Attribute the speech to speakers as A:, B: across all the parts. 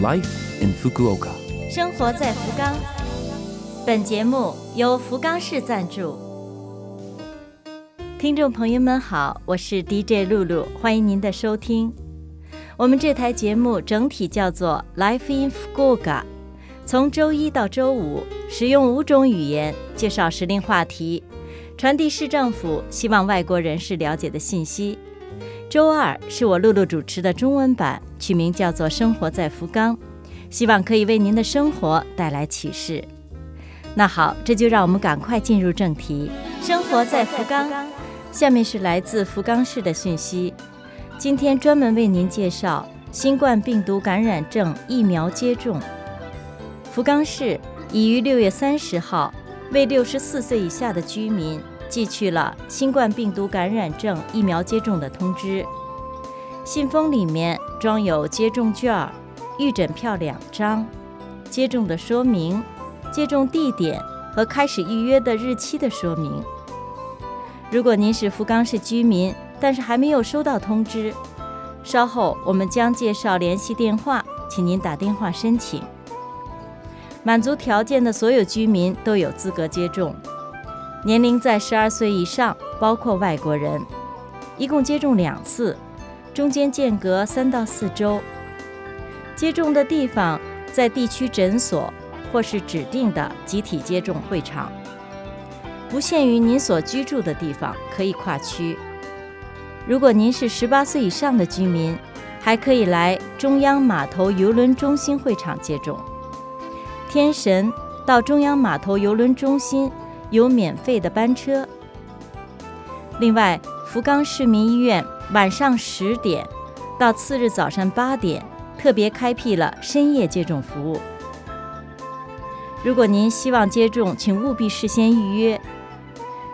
A: Life in Fukuoka。
B: 生活在福冈。本节目由福冈市赞助。听众朋友们好，我是 DJ 露露，欢迎您的收听。我们这台节目整体叫做 Life in Fukuoka，从周一到周五，使用五种语言介绍时令话题，传递市政府希望外国人士了解的信息。周二是我露露主持的中文版，取名叫做《生活在福冈》，希望可以为您的生活带来启示。那好，这就让我们赶快进入正题。生活在福冈，下面是来自福冈市的讯息。今天专门为您介绍新冠病毒感染症疫苗接种。福冈市已于六月三十号为六十四岁以下的居民。寄去了新冠病毒感染症疫苗接种的通知，信封里面装有接种券、预诊票两张、接种的说明、接种地点和开始预约的日期的说明。如果您是福冈市居民，但是还没有收到通知，稍后我们将介绍联系电话，请您打电话申请。满足条件的所有居民都有资格接种。年龄在十二岁以上，包括外国人，一共接种两次，中间间隔三到四周。接种的地方在地区诊所或是指定的集体接种会场，不限于您所居住的地方，可以跨区。如果您是十八岁以上的居民，还可以来中央码头邮轮中心会场接种。天神到中央码头邮轮中心。有免费的班车。另外，福冈市民医院晚上十点到次日早上八点特别开辟了深夜接种服务。如果您希望接种，请务必事先预约。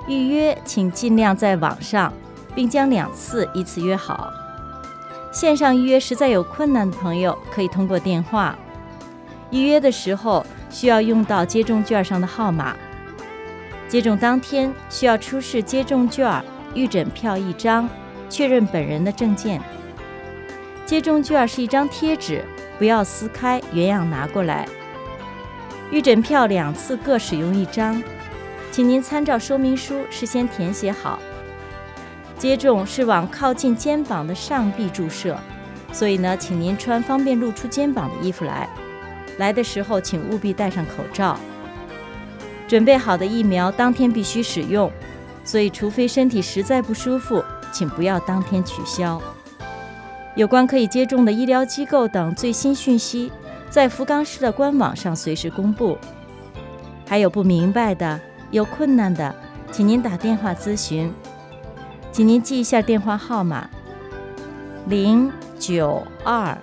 B: 预约请尽量在网上，并将两次一次约好。线上预约实在有困难的朋友，可以通过电话预约的时候需要用到接种券上的号码。接种当天需要出示接种券、预诊票一张，确认本人的证件。接种券是一张贴纸，不要撕开，原样拿过来。预诊票两次各使用一张，请您参照说明书事先填写好。接种是往靠近肩膀的上臂注射，所以呢，请您穿方便露出肩膀的衣服来。来的时候请务必戴上口罩。准备好的疫苗当天必须使用，所以除非身体实在不舒服，请不要当天取消。有关可以接种的医疗机构等最新讯息，在福冈市的官网上随时公布。还有不明白的、有困难的，请您打电话咨询。请您记一下电话号码：零九二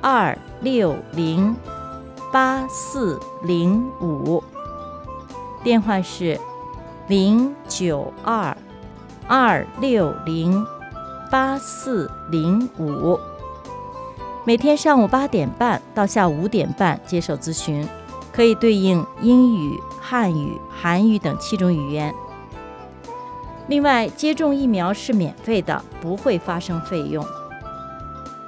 B: 二六零八四零五。电话是零九二二六零八四零五，每天上午八点半到下午五点半接受咨询，可以对应英语、汉语、韩语等七种语言。另外，接种疫苗是免费的，不会发生费用，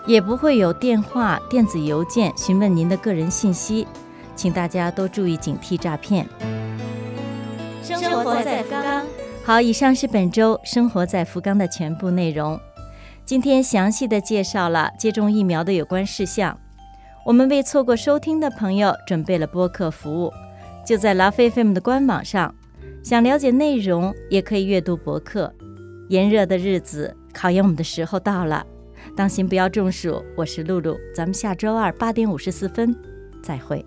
B: 也不会有电话、电子邮件询问您的个人信息，请大家都注意警惕诈骗。生活在福冈。好，以上是本周生活在福冈的全部内容。今天详细的介绍了接种疫苗的有关事项。我们为错过收听的朋友准备了播客服务，就在 Love FM 的官网上。想了解内容，也可以阅读博客。炎热的日子，考验我们的时候到了，当心不要中暑。我是露露，咱们下周二八点五十四分再会。